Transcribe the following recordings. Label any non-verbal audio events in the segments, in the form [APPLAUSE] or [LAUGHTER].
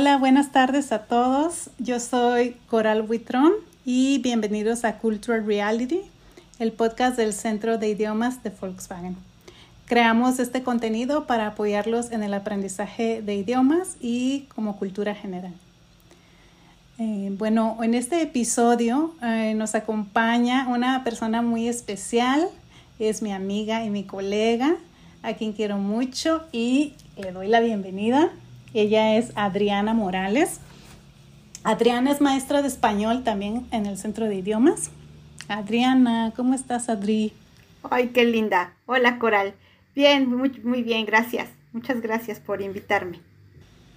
Hola, buenas tardes a todos. Yo soy Coral Huitrón y bienvenidos a Cultural Reality, el podcast del Centro de Idiomas de Volkswagen. Creamos este contenido para apoyarlos en el aprendizaje de idiomas y como cultura general. Eh, bueno, en este episodio eh, nos acompaña una persona muy especial, es mi amiga y mi colega, a quien quiero mucho y le doy la bienvenida. Ella es Adriana Morales. Adriana es maestra de español también en el Centro de Idiomas. Adriana, ¿cómo estás, Adri? Ay, qué linda. Hola, Coral. Bien, muy, muy bien, gracias. Muchas gracias por invitarme.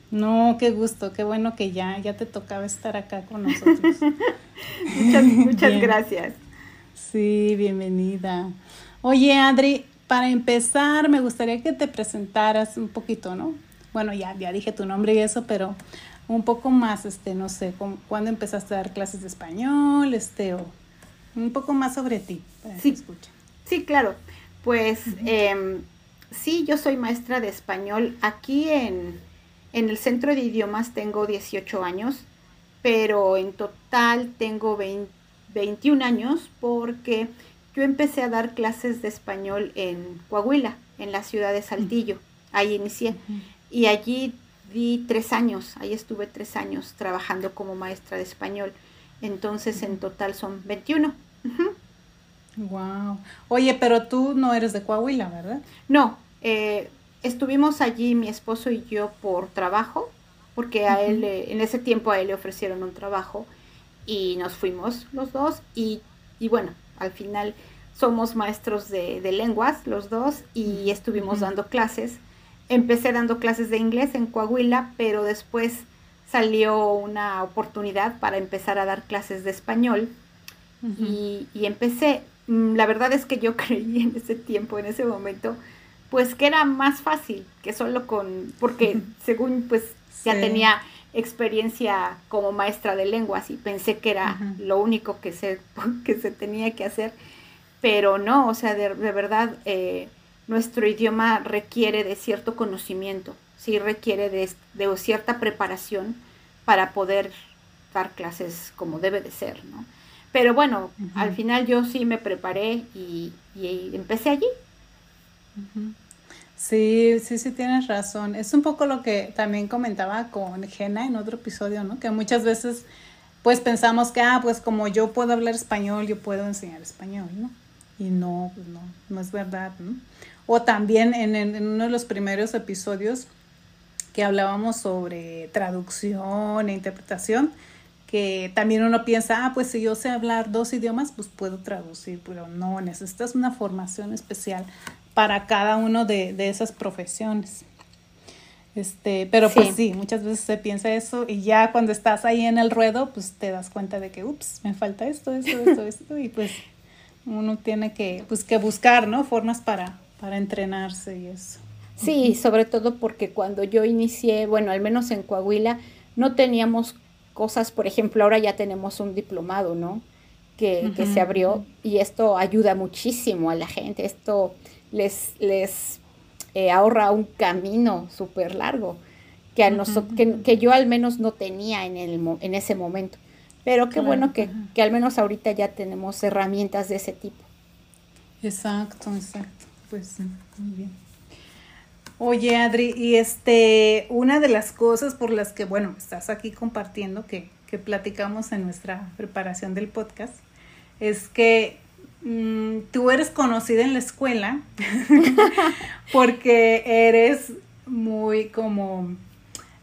No, qué gusto, qué bueno que ya, ya te tocaba estar acá con nosotros. [LAUGHS] muchas, muchas gracias. Sí, bienvenida. Oye, Adri, para empezar, me gustaría que te presentaras un poquito, ¿no? Bueno, ya, ya dije tu nombre y eso, pero un poco más, este, no sé, ¿cuándo empezaste a dar clases de español? Este, o un poco más sobre ti, sí, Sí, claro. Pues em, sí, yo soy maestra de español. Aquí en, en el centro de idiomas tengo 18 años, pero en total tengo 21 años porque yo empecé a dar clases de español en Coahuila, en la ciudad de Saltillo. Ahí inicié. Y allí di tres años, ahí estuve tres años trabajando como maestra de español. Entonces en total son 21. Wow. Oye, pero tú no eres de Coahuila, ¿verdad? No, eh, estuvimos allí mi esposo y yo por trabajo, porque a él, en ese tiempo a él le ofrecieron un trabajo y nos fuimos los dos y, y bueno, al final somos maestros de, de lenguas los dos y estuvimos dando clases empecé dando clases de inglés en Coahuila, pero después salió una oportunidad para empezar a dar clases de español. Y, empecé. Mm, la verdad es que yo [LAUGHS] creí en ese tiempo, en ese momento, pues que era más fácil que solo con, porque según pues ya tenía experiencia como maestra de lenguas y pensé que era lo único que se, [LAUGHS] que se tenía que hacer, pero no, o sea, de, de verdad... Eh, nuestro idioma requiere de cierto conocimiento, sí requiere de, cierta preparación para poder dar clases como debe de ser, ¿no? Pero bueno, al final yo sí me preparé y, empecé allí. Sí, sí, sí tienes razón. Es un poco lo que también comentaba con Jena en otro episodio, ¿no? Que muchas veces pues pensamos que, ah, pues como yo puedo hablar español, yo puedo enseñar español, ¿no? Y no, pues no, no es verdad, ¿no? O también en, uno de los primeros episodios que hablábamos sobre traducción e interpretación, que también uno piensa, ah, pues si yo sé hablar dos idiomas, pues puedo traducir, pero no, necesitas una formación especial para cada uno de, esas profesiones. Este, pero pues sí, muchas veces se piensa eso y ya cuando estás ahí en el ruedo, pues te das cuenta de que, ups, me falta esto, esto, esto, esto, y pues uno tiene que, pues, que buscar, ¿no? Formas para, para entrenarse y eso. Sí, sobre todo porque cuando yo inicié, bueno, al menos en Coahuila, no teníamos cosas, por ejemplo, ahora ya tenemos un diplomado, ¿no? Que, se abrió y esto ayuda muchísimo a la gente, esto les, les eh, ahorra un camino súper largo que, a que, que, yo al menos no tenía en, el, en ese momento. Pero qué bueno que, que al menos ahorita ya tenemos herramientas de ese tipo. Exacto, exacto. Pues muy bien. Oye, Adri, y este, una de las cosas por las que, bueno, estás aquí compartiendo, que, que platicamos en nuestra preparación del podcast, es que mm, tú eres conocida en la escuela [LAUGHS] porque eres muy como,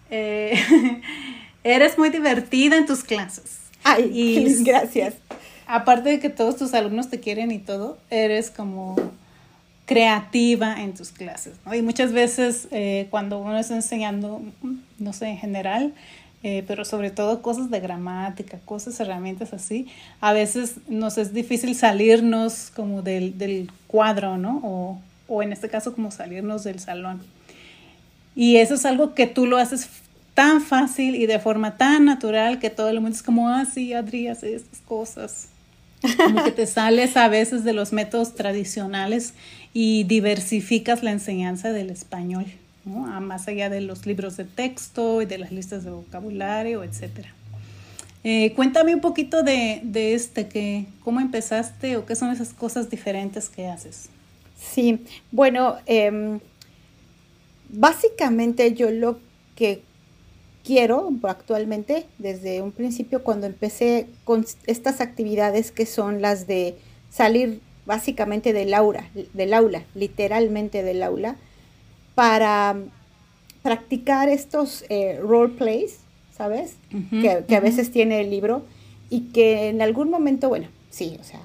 eh, [LAUGHS] eres muy divertida en tus clases. Ay, y, [LAUGHS] gracias. Aparte de que todos tus alumnos te quieren y todo, eres como creativa en tus clases. ¿no? Y muchas veces eh, cuando uno está enseñando, no sé, en general, eh, pero sobre todo cosas de gramática, cosas, herramientas así, a veces nos es difícil salirnos como del, del cuadro, ¿no? O, o en este caso como salirnos del salón. Y eso es algo que tú lo haces tan fácil y de forma tan natural que todo el mundo es como, ah, sí, Adri, hace estas cosas. Como que te sales a veces de los métodos tradicionales y diversificas la enseñanza del español. más allá de los libros de texto y de las listas de vocabulario, etcétera. Eh, cuéntame un poquito de, este, que, cómo empezaste o qué son esas cosas diferentes que haces. Sí, bueno, em, básicamente yo lo que quiero actualmente, desde un principio cuando empecé con estas actividades que son las de salir básicamente del aula, del aula, literalmente del aula, para practicar estos eh, role plays, ¿sabes? que, a veces tiene el libro y que en algún momento, bueno, sí, o sea,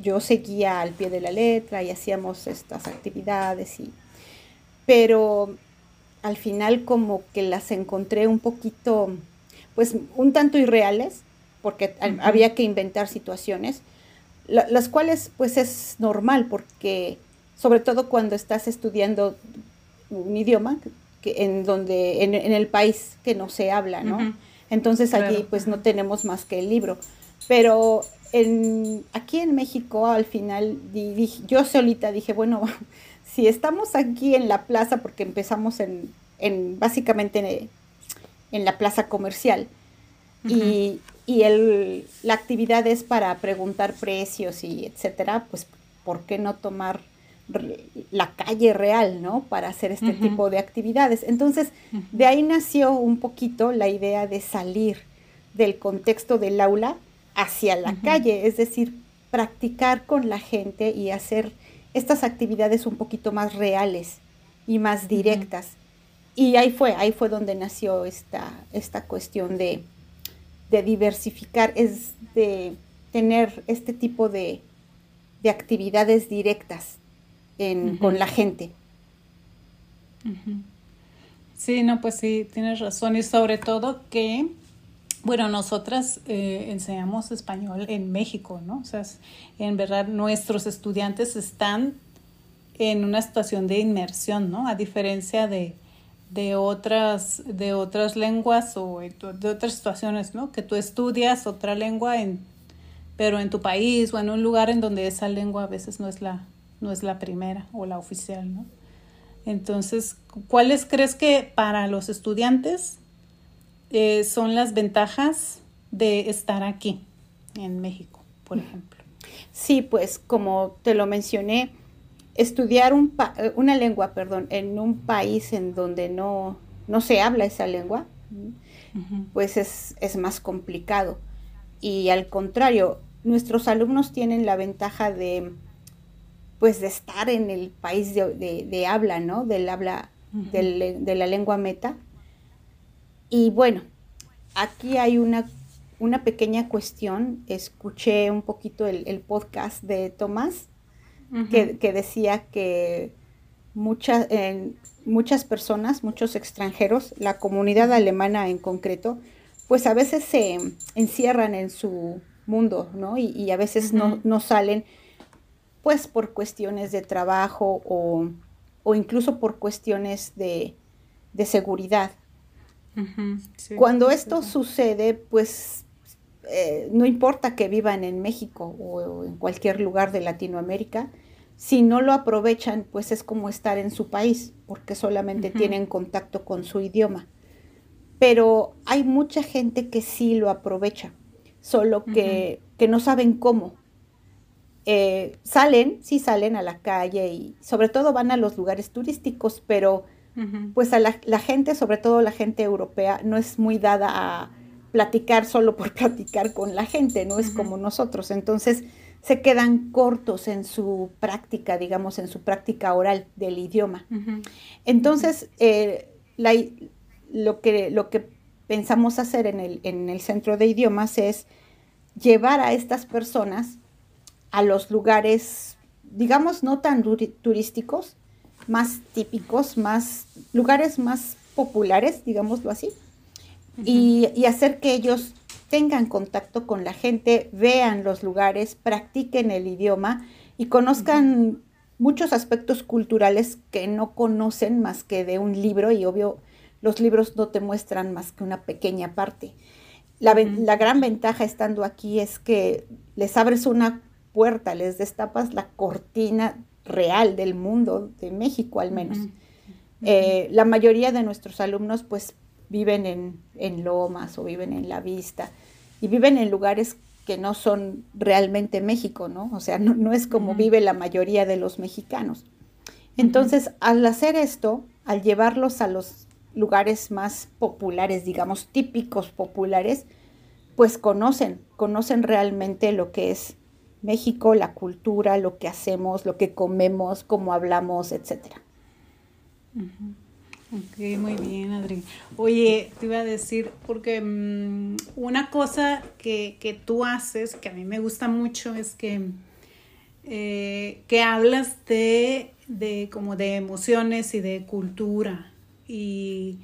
yo seguía al pie de la letra y hacíamos estas actividades y pero al final como que las encontré un poquito pues un tanto irreales porque había que inventar situaciones las cuales pues es normal porque sobre todo cuando estás estudiando un idioma que, en donde en, el país que no se habla, ¿no? Entonces aquí pues no tenemos más que el libro. Pero en, aquí en México al final yo solita dije, bueno, [LAUGHS] si estamos aquí en la plaza, porque empezamos en, en básicamente en, la plaza comercial, y, y el, la actividad es para preguntar precios y etcétera, pues ¿por qué no tomar la calle real, ¿no? Para hacer este tipo de actividades. Entonces, de ahí nació un poquito la idea de salir del contexto del aula hacia la calle, es decir, practicar con la gente y hacer estas actividades un poquito más reales y más directas. Y ahí fue, ahí fue donde nació esta, esta cuestión de, de diversificar, es de tener este tipo de, de actividades directas con la gente. Sí, no, pues sí, tienes razón. Y sobre todo que, bueno, nosotras eh, enseñamos español en México, ¿no? O sea, en verdad nuestros estudiantes están en una situación de inmersión, ¿no? A diferencia de, de otras, de otras lenguas o de otras situaciones, ¿no? Que tú estudias otra lengua en, pero en tu país o en un lugar en donde esa lengua a veces no es la, no es la primera o la oficial, ¿no? Entonces, ¿cuáles crees que para los estudiantes eh, son las ventajas de estar aquí en México, por ejemplo? Sí, pues como te lo mencioné, estudiar un eh, una lengua, perdón, en un país en donde no, no se habla esa lengua, pues es, es más complicado. Y al contrario, nuestros alumnos tienen la ventaja de pues de estar en el país de, habla, ¿no? Del habla, de la lengua meta. Y bueno, aquí hay una, una pequeña cuestión. Escuché un poquito el, podcast de Tomás, que, decía que muchas, muchas personas, muchos extranjeros, la comunidad alemana en concreto, pues a veces se encierran en su mundo, ¿no? Y, a veces no, no salen pues por cuestiones de trabajo o, incluso por cuestiones de, seguridad. Cuando esto sucede, pues eh, no importa que vivan en México o, en cualquier lugar de Latinoamérica, si no lo aprovechan, pues es como estar en su país, porque solamente tienen contacto con su idioma. Pero hay mucha gente que sí lo aprovecha, solo que, que no saben cómo. Eh, salen, sí salen a la calle y sobre todo van a los lugares turísticos, pero pues a la, gente, sobre todo la gente europea, no es muy dada a platicar solo por [LAUGHS] platicar con la gente, no es como nosotros. Entonces se quedan cortos en su práctica, digamos, en su práctica oral del idioma. Entonces, eh, lo, que, lo que pensamos hacer en el, en el centro de idiomas es llevar a estas personas a los lugares, digamos, no tan turísticos, más típicos, más lugares más populares, digámoslo así, y, hacer que ellos tengan contacto con la gente, vean los lugares, practiquen el idioma y conozcan muchos aspectos culturales que no conocen más que de un libro y obvio los libros no te muestran más que una pequeña parte. La, la gran ventaja estando aquí es que les abres una puerta, les destapas la cortina real del mundo, de México al menos. Eh, la mayoría de nuestros alumnos pues viven en, en, Lomas o viven en La Vista y viven en lugares que no son realmente México, ¿no? O sea, no, es como vive la mayoría de los mexicanos. Entonces, al hacer esto, al llevarlos a los lugares más populares, digamos, típicos populares, pues conocen, conocen realmente lo que es México, la cultura, lo que hacemos, lo que comemos, cómo hablamos, etcétera. Ok, muy bien, Adri. Oye, te iba a decir, porque mm, una cosa que, tú haces, que a mí me gusta mucho, es que, eh, que hablas de, de como de emociones y de cultura y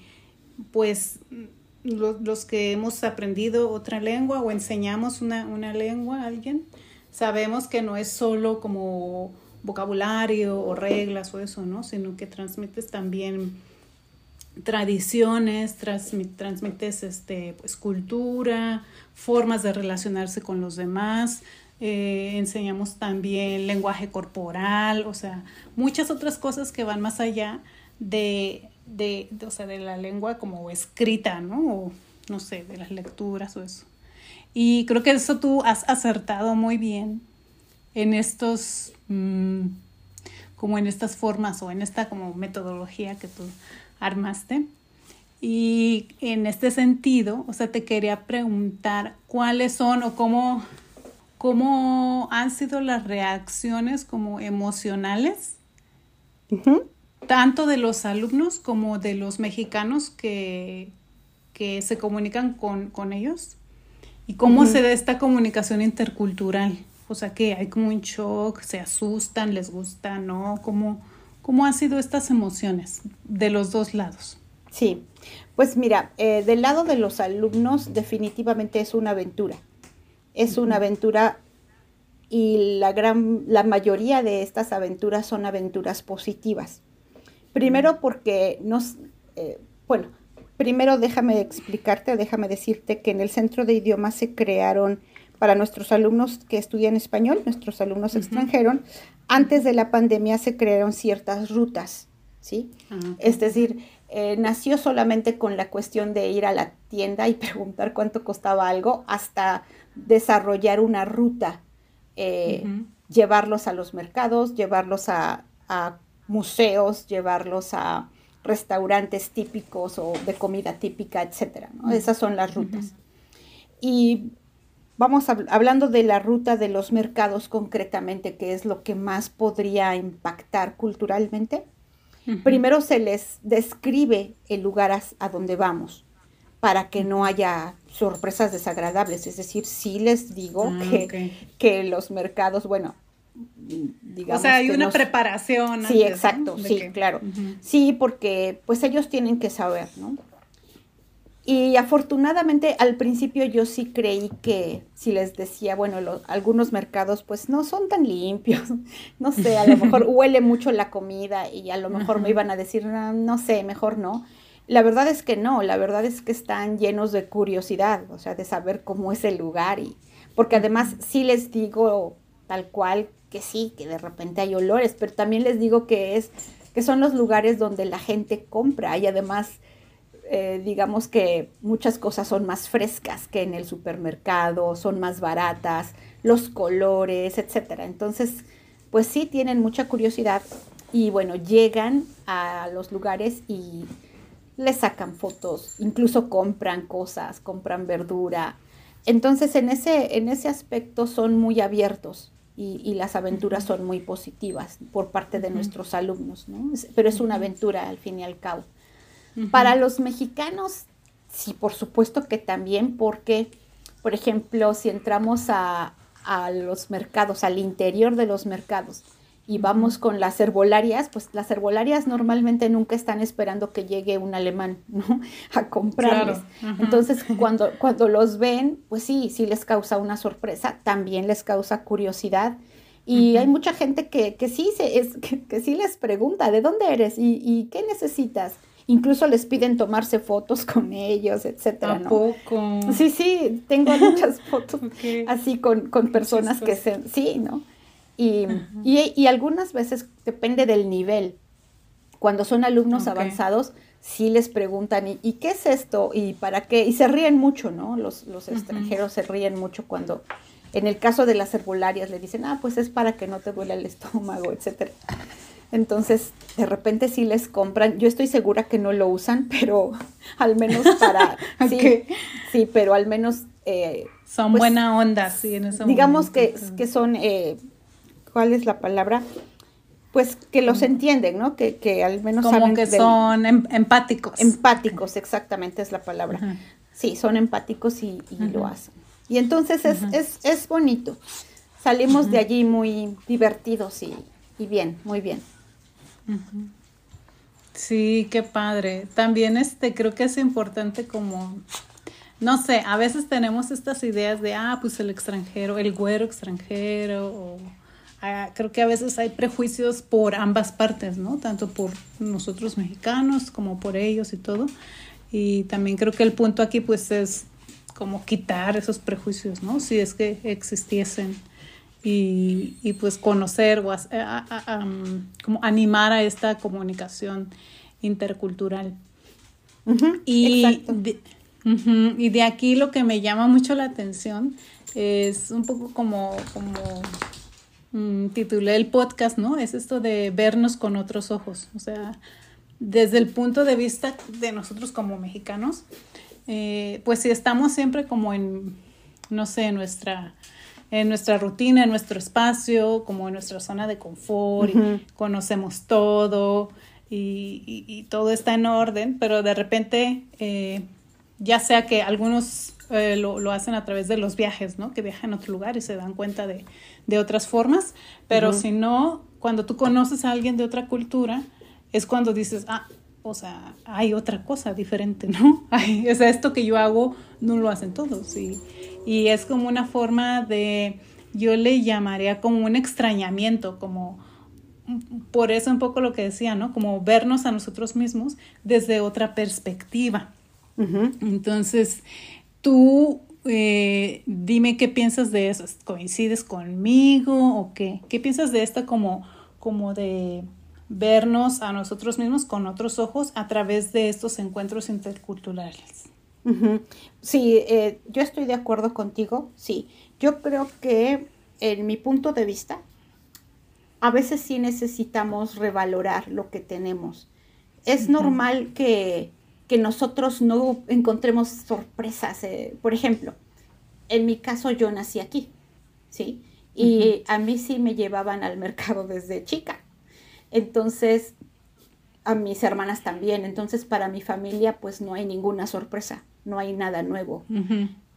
pues los, que hemos aprendido otra lengua o enseñamos una, lengua a alguien, sabemos que no es solo como vocabulario o reglas o eso, ¿no? Sino que transmites también tradiciones, transmites este, pues, cultura, formas de relacionarse con los demás, eh, enseñamos también lenguaje corporal, o sea, muchas otras cosas que van más allá de, de, o sea, de la lengua como escrita, ¿no? O, no sé, de las lecturas o eso. Y creo que eso tú has acertado muy bien en estos, mm, como en estas formas o en esta como metodología que tú armaste. Y en este sentido, o sea, te quería preguntar cuáles son o cómo, cómo han sido las reacciones como emocionales tanto de los alumnos como de los mexicanos que, que se comunican con, ellos y cómo se da esta comunicación intercultural. O sea, que hay como un shock, se asustan, les gusta, ¿no? ¿Cómo, cómo han sido estas emociones de los dos lados? Sí, pues mira, eh, del lado de los alumnos definitivamente es una aventura. Es una aventura y la gran, la mayoría de estas aventuras son aventuras positivas. Primero porque nos, eh, bueno, primero déjame explicarte, déjame decirte que en el centro de idiomas se crearon para nuestros alumnos que estudian español, nuestros alumnos extranjeros, antes de la pandemia se crearon ciertas rutas, ¿sí? Ah, es decir, eh, nació solamente con la cuestión de ir a la tienda y [LAUGHS] preguntar cuánto costaba algo hasta desarrollar una ruta, eh, llevarlos a los mercados, llevarlos a, a museos, llevarlos a restaurantes típicos o de comida típica, etcétera. Esas son las rutas. Y vamos hablando de la ruta de los mercados concretamente, que es lo que más podría impactar culturalmente. Primero se les describe el lugar a, donde vamos para que no haya sorpresas desagradables. Es decir, sí les digo ah, que, que los mercados, bueno, digamos. O sea, hay una preparación. Sí, exacto, sí, claro. Sí, porque pues ellos tienen que saber, ¿no? Y afortunadamente al principio yo sí creí que si les decía, bueno, algunos mercados pues no son tan limpios, [LAUGHS] no sé, a lo mejor [LAUGHS] huele mucho la comida y a lo mejor me iban a decir, no, no sé, mejor no. La verdad es que no, la verdad es que están llenos de curiosidad, o sea, de saber cómo es el lugar y porque además sí les digo tal cual que sí, que de repente hay olores, pero también les digo que es que son los lugares donde la gente compra y además eh, digamos que muchas cosas son más frescas que en el supermercado, son más baratas, los colores, etcétera. Entonces, pues sí tienen mucha curiosidad y bueno, llegan a los lugares y les sacan fotos, incluso compran cosas, compran verdura. Entonces, en ese, en ese aspecto son muy abiertos y, las aventuras son muy positivas por parte de nuestros alumnos, ¿no? pero es una aventura al fin y al cabo. Para los mexicanos, sí, por supuesto que también, porque, por ejemplo, si entramos a, a los mercados, al interior de los mercados, y vamos con las herbolarias, pues las herbolarias normalmente nunca están esperando que llegue un alemán, [LAUGHS] ¿no? A comprarles. Entonces, [LAUGHS] cuando, cuando los ven, pues sí, sí les causa una sorpresa, también les causa curiosidad. Y hay mucha gente que, que sí se, es, que, sí les pregunta, ¿de dónde eres? ¿Y, y qué necesitas? Incluso les piden tomarse fotos con ellos, etcétera, ¿no? poco? Sí, sí, tengo muchas [LAUGHS] fotos así con, con personas que se, sí, ¿no? Y, y, algunas veces depende del nivel. Cuando son alumnos avanzados, sí les preguntan, ¿y, qué es esto? ¿Y para qué? Y se ríen mucho, ¿no? Los, los extranjeros se ríen mucho cuando, en el caso de las herbularias, le dicen, ah, pues es para que no te duele el estómago, etcétera. Entonces, de repente sí les compran. Yo estoy segura que no lo usan, [LAUGHS] pero al menos para... [LAUGHS] sí, sí, pero al menos... Eh, son pues, buena onda, sí, en ese Digamos que, que son... Eh, ¿Cuál es la palabra? pues que los entienden, ¿no? Que, que al menos Como saben que son em, empáticos. Empáticos, exactamente es la palabra. Sí, son empáticos y, lo hacen. Y entonces es, es, es bonito. Salimos de allí muy divertidos y, y bien, muy bien. Sí, qué padre. También este creo que es importante como no sé, a veces tenemos estas ideas de ah, pues el extranjero, el güero extranjero o Ah, creo que a veces hay prejuicios por ambas partes, ¿no? Tanto por nosotros mexicanos como por ellos y todo. Y también creo que el punto aquí pues es como quitar esos prejuicios, ¿no? Si es que existiesen y, y pues conocer o como animar a esta comunicación intercultural. y, de, y de aquí lo que me llama mucho la atención es un poco como, como Mm, titulé el podcast, ¿no? Es esto de vernos con otros ojos, o sea, desde el punto de vista de nosotros como mexicanos, eh, pues si estamos siempre como en, no sé, nuestra, en nuestra rutina, en nuestro espacio, como en nuestra zona de confort, y conocemos todo y, todo está en orden, pero de repente, eh, ya sea que algunos eh, lo, lo, hacen a través de los viajes, ¿no? Que viajan a otro lugar y se dan cuenta de, de otras formas, pero si no, cuando tú conoces a alguien de otra cultura, es cuando dices, ah, o sea, hay otra cosa diferente, [LAUGHS] ¿no? o sea, esto que yo hago no lo hacen todos. Y, y es como una forma de, yo le llamaría como un extrañamiento, como por eso un poco lo que decía, ¿no? Como vernos a nosotros mismos desde otra perspectiva. Entonces, tú eh, dime qué piensas de eso. ¿Coincides conmigo o qué? ¿Qué piensas de esta como, como de vernos a nosotros mismos con otros ojos a través de estos encuentros interculturales? Sí, eh, yo estoy de acuerdo contigo, sí. Yo creo que en mi punto de vista, a veces sí necesitamos revalorar lo que tenemos. Es normal que que nosotros no encontremos sorpresas. Eh, por ejemplo, en mi caso yo nací aquí, ¿sí? Y a mí sí me llevaban al mercado [LAUGHS] desde chica. Entonces, a mis hermanas también. Entonces, para mi familia, pues no hay ninguna sorpresa, no hay nada nuevo.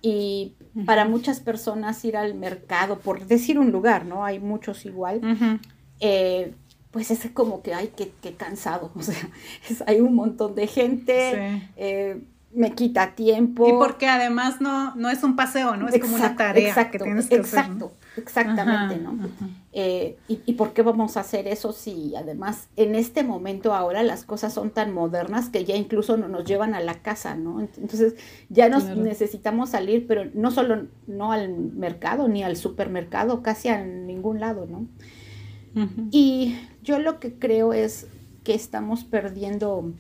Y para muchas personas ir al mercado, por decir un lugar, ¿no? Hay muchos igual pues es como que, ay, qué, qué cansado, [LAUGHS] o sea, hay un montón de gente, eh, me quita tiempo. Y porque además no, no es un paseo, ¿no? Es como una tarea exacto, que tienes que exacto, Exactamente, ¿no? Eh, y, y, por qué vamos a hacer eso si además en este momento ahora las cosas son tan modernas que ya incluso no nos llevan a la casa, ¿no? Entonces ya nos necesitamos salir, pero no solo no al mercado ni al supermercado, casi a ningún lado, ¿no? Y yo lo que creo es que estamos perdiendo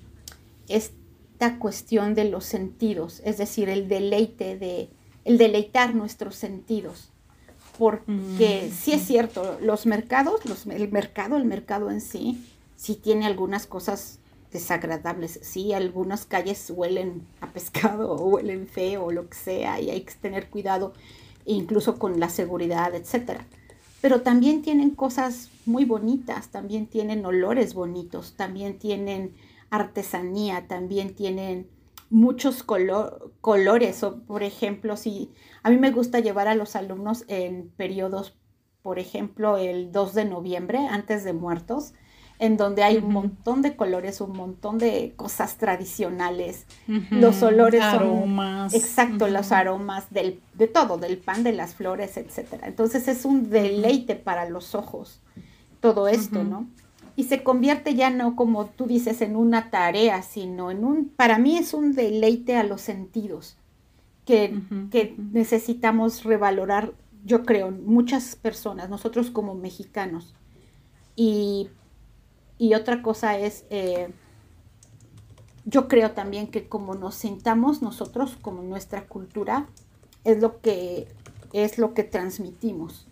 esta cuestión de los sentidos, es decir, el deleite de, el deleitar nuestros sentidos. Porque mm. sí es cierto, los mercados, los, el mercado, el mercado en sí, sí tiene algunas cosas desagradables. Sí, algunas calles huelen a pescado [LAUGHS] o huelen feo o lo que sea y hay que tener cuidado incluso con la seguridad, etcétera pero también tienen cosas muy bonitas, también tienen olores bonitos, también tienen artesanía, también tienen muchos colores. O, por ejemplo, si a mí me gusta llevar a los alumnos en periodos, por ejemplo, el 2 de noviembre, antes de muertos, en donde hay un montón de colores, un montón de cosas tradicionales. Los olores aromas. exacto, los aromas del, de todo, del pan, de las flores, etcétera. Entonces es un deleite para los ojos todo esto, ¿no? Y se convierte ya no como tú dices en una tarea, sino en un, para mí es un deleite a los sentidos que, que necesitamos revalorar, yo creo, muchas personas, nosotros como mexicanos. Y Y otra cosa es, eh, yo creo también que como nos sentamos nosotros, como nuestra cultura, es lo que, es lo que transmitimos.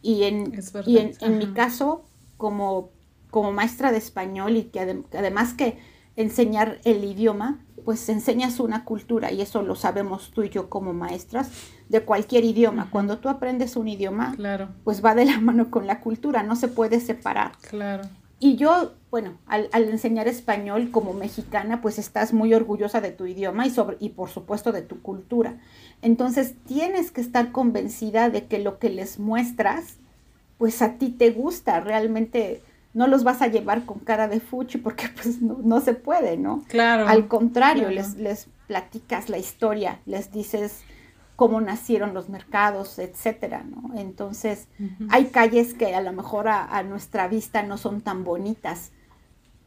Y en, y en, mi caso, como, como maestra de español y que además que enseñar el idioma, pues enseñas una cultura y eso lo sabemos tú y yo como maestras de cualquier idioma. Cuando tú aprendes un idioma, claro. pues va de la mano con la cultura, no se puede separar. Claro. Y yo, bueno, al, enseñar español como mexicana, pues estás muy orgullosa de tu idioma y, sobre, y por supuesto de tu cultura. Entonces tienes que estar convencida de que lo que les muestras, pues a ti te gusta, realmente no los vas a llevar con cara de fuchi porque pues no, se puede, ¿no? Claro. Al contrario, Les, les platicas la historia, les dices cómo nacieron los mercados, etcétera, ¿no? Entonces, hay calles que a lo mejor a, nuestra vista no son tan bonitas.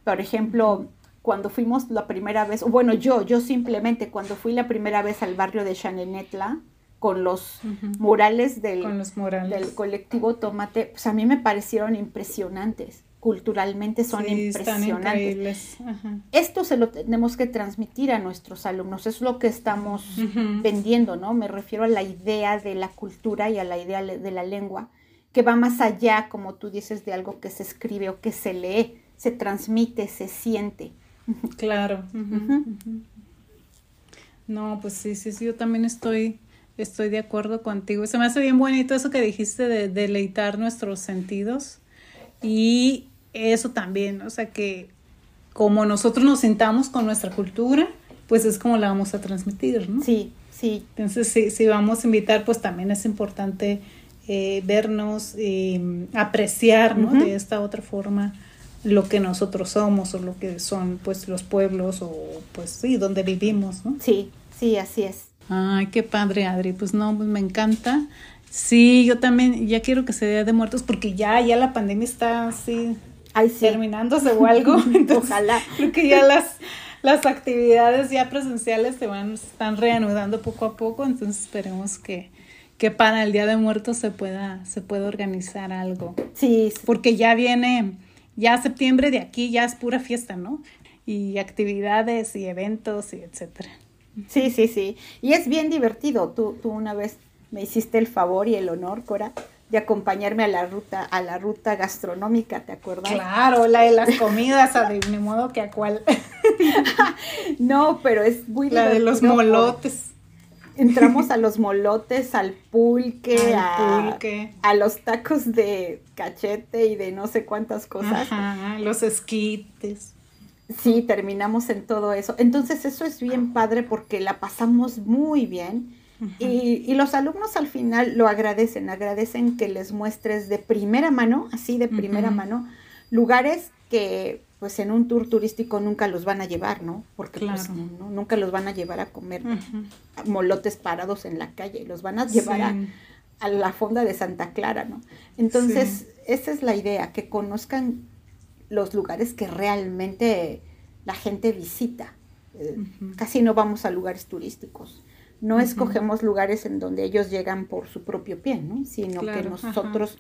Por ejemplo, cuando fuimos la primera vez, bueno, yo, yo simplemente cuando fui la primera vez al barrio de Chanenetla, con los murales, del, del colectivo Tomate, pues a mí me parecieron impresionantes culturalmente son impresionantes. Esto se lo tenemos que transmitir a nuestros alumnos, es lo que estamos vendiendo, ¿no? Me refiero a la idea de la cultura y a la idea de la lengua, que va más allá, como tú dices, de algo que se escribe o que se lee, se transmite, se siente. [LAUGHS] Claro. No, pues sí, sí, sí, yo también estoy, estoy de acuerdo contigo. Se me hace bien bonito eso que dijiste de deleitar nuestros sentidos y eso también, o sea que como nosotros nos sintamos con nuestra cultura, pues es como la vamos a transmitir, ¿no? Sí, sí. Entonces, si, si vamos a invitar, pues también es importante eh, vernos y apreciar, ¿no? De esta otra forma lo que nosotros somos o lo que son, pues, los pueblos o, pues, sí, donde vivimos, ¿no? Sí, sí, así es. Ay, qué padre, Adri. Pues no, pues me encanta. Sí, yo también ya quiero que se dé de muertos porque ya, ya la pandemia está así terminándose o algo. [LAUGHS] Ojalá. Creo que ya las, las actividades ya presenciales se van, están reanudando poco a poco, entonces esperemos que, que para el Día de Muertos se pueda, se pueda organizar algo. Sí, Porque ya viene, ya septiembre de aquí ya es pura fiesta, ¿no? Y actividades y eventos y etcétera. Sí, sí, sí. Y es bien divertido. Tú, tú una vez me hiciste el favor y el honor, Cora, de acompañarme a la ruta, a la ruta gastronómica, ¿te acuerdas? Claro, la de las comidas, de ni modo que a cuál. [LAUGHS] no, pero es muy La de los molotes. Entramos a [LAUGHS] los molotes, al pulque, a, a, los tacos de cachete y de no sé cuántas cosas. Ajá, los esquites. Sí, terminamos en todo eso. Entonces eso es bien padre porque la pasamos muy bien [LAUGHS] y, los alumnos al final lo agradecen, agradecen que les muestres de primera mano, así de primera mano, lugares que pues en un tour turístico nunca los van a llevar, ¿no? Porque pues, nunca los van a llevar a comer molotes parados en la calle, los van a llevar a, la fonda de Santa Clara, ¿no? Entonces, esa es la idea, que conozcan los lugares que realmente la gente visita. Eh, casi no vamos a lugares turísticos no escogemos lugares en donde ellos llegan por su propio pie, ¿no? Sino que nosotros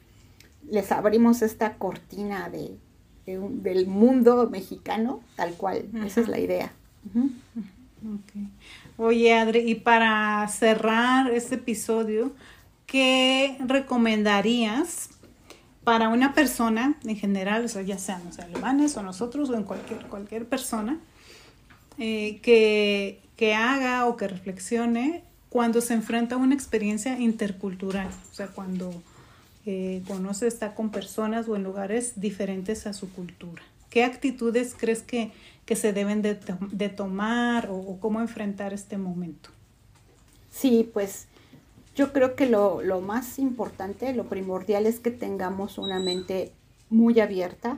les abrimos esta cortina de, del mundo mexicano, tal cual. Esa es la idea. Oye, Adri, y para cerrar este episodio, ¿qué recomendarías para una persona en general, o sea, ya sean los alemanes o nosotros o en cualquier, cualquier persona, eh, que que haga o que reflexione cuando se enfrenta a una experiencia intercultural, o sea, cuando eh, conoce, está con personas o en lugares diferentes a su cultura. ¿Qué actitudes crees que, que se deben de, de tomar o, cómo enfrentar este momento? Sí, pues yo creo que lo, lo, más importante, lo primordial es que tengamos una mente muy abierta,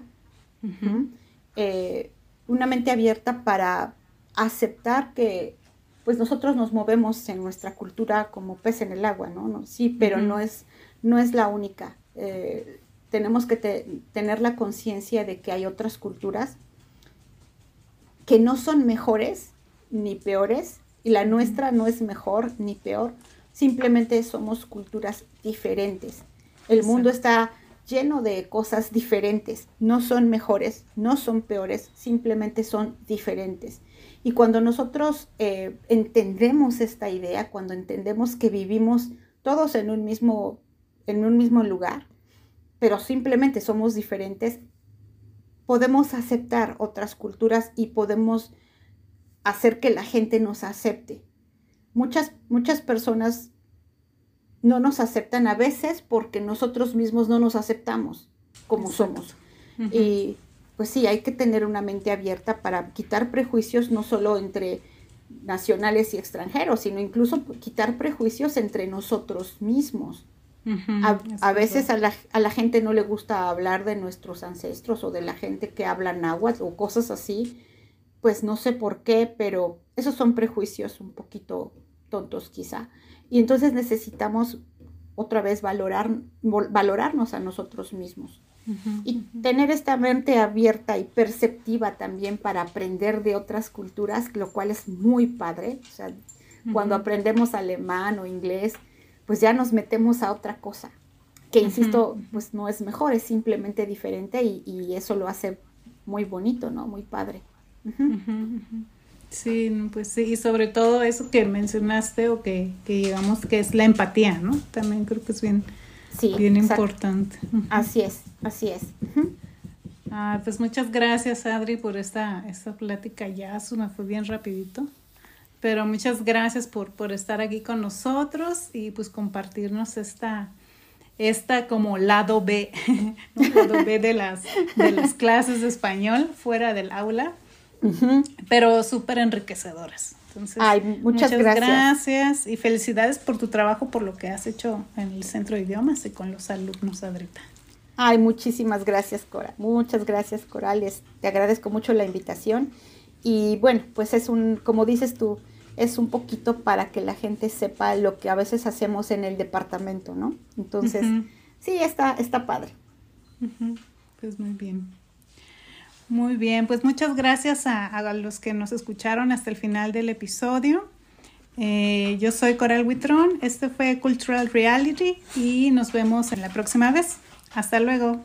eh, una mente abierta para aceptar que pues nosotros nos movemos en nuestra cultura como pez en el agua, ¿no? sí, pero no, es, no es la única. Eh, tenemos que tener la conciencia de que hay otras culturas que no son mejores ni peores y la nuestra no es mejor ni peor, simplemente somos culturas diferentes. El mundo está lleno de cosas diferentes. No son mejores, no son peores, simplemente son diferentes. Y cuando nosotros eh, entendemos esta idea, cuando entendemos que vivimos todos en un mismo, en un mismo lugar, pero simplemente somos diferentes, podemos aceptar otras culturas y podemos hacer que la gente nos acepte. Muchas, muchas personas no nos aceptan a veces porque nosotros mismos no nos aceptamos como somos. Y pues sí, hay que tener una mente abierta para quitar prejuicios no solo entre nacionales y extranjeros, sino incluso quitar prejuicios entre nosotros mismos. a, veces a la, a la, gente no le gusta hablar de nuestros ancestros o de la gente que habla náhuatl o cosas así, pues no sé por qué, pero esos son prejuicios un poquito tontos quizá. Y entonces necesitamos otra vez valorar, valorarnos a nosotros mismos. Y tener esta mente abierta y perceptiva también para aprender de otras culturas, lo cual es muy padre. O sea, cuando aprendemos alemán o inglés, pues ya nos metemos a otra cosa, que insisto, pues no es mejor, es simplemente diferente y, y, eso lo hace muy bonito, ¿no? Muy padre. Sí, pues sí, y sobre todo eso que mencionaste o que, que digamos que es la empatía, ¿no? También creo que es bien, bien importante. Así es, así es. Ah, pues muchas gracias Adri por esta, esta plática. Ya, me fue bien rapidito, pero muchas gracias por, por estar aquí con nosotros y pues compartirnos esta, esta como lado B, [LAUGHS] lado B de las, de las clases de español fuera del aula. Pero súper enriquecedoras. Entonces, muchas, gracias. y felicidades por tu trabajo, por lo que has hecho en el Centro de Idiomas y con los alumnos, Adrita. Ay, muchísimas gracias, Cora. Muchas gracias, Corales. Te agradezco mucho la invitación. Y bueno, pues es un, como dices tú, es un poquito para que la gente sepa lo que a veces hacemos en el departamento, ¿no? Entonces, sí, está, está padre. Pues muy bien. Muy bien, pues muchas gracias a, los que nos escucharon hasta el final del episodio. Eh, yo soy Coral Huitrón, este fue Cultural Reality y nos vemos en la próxima vez. Hasta luego.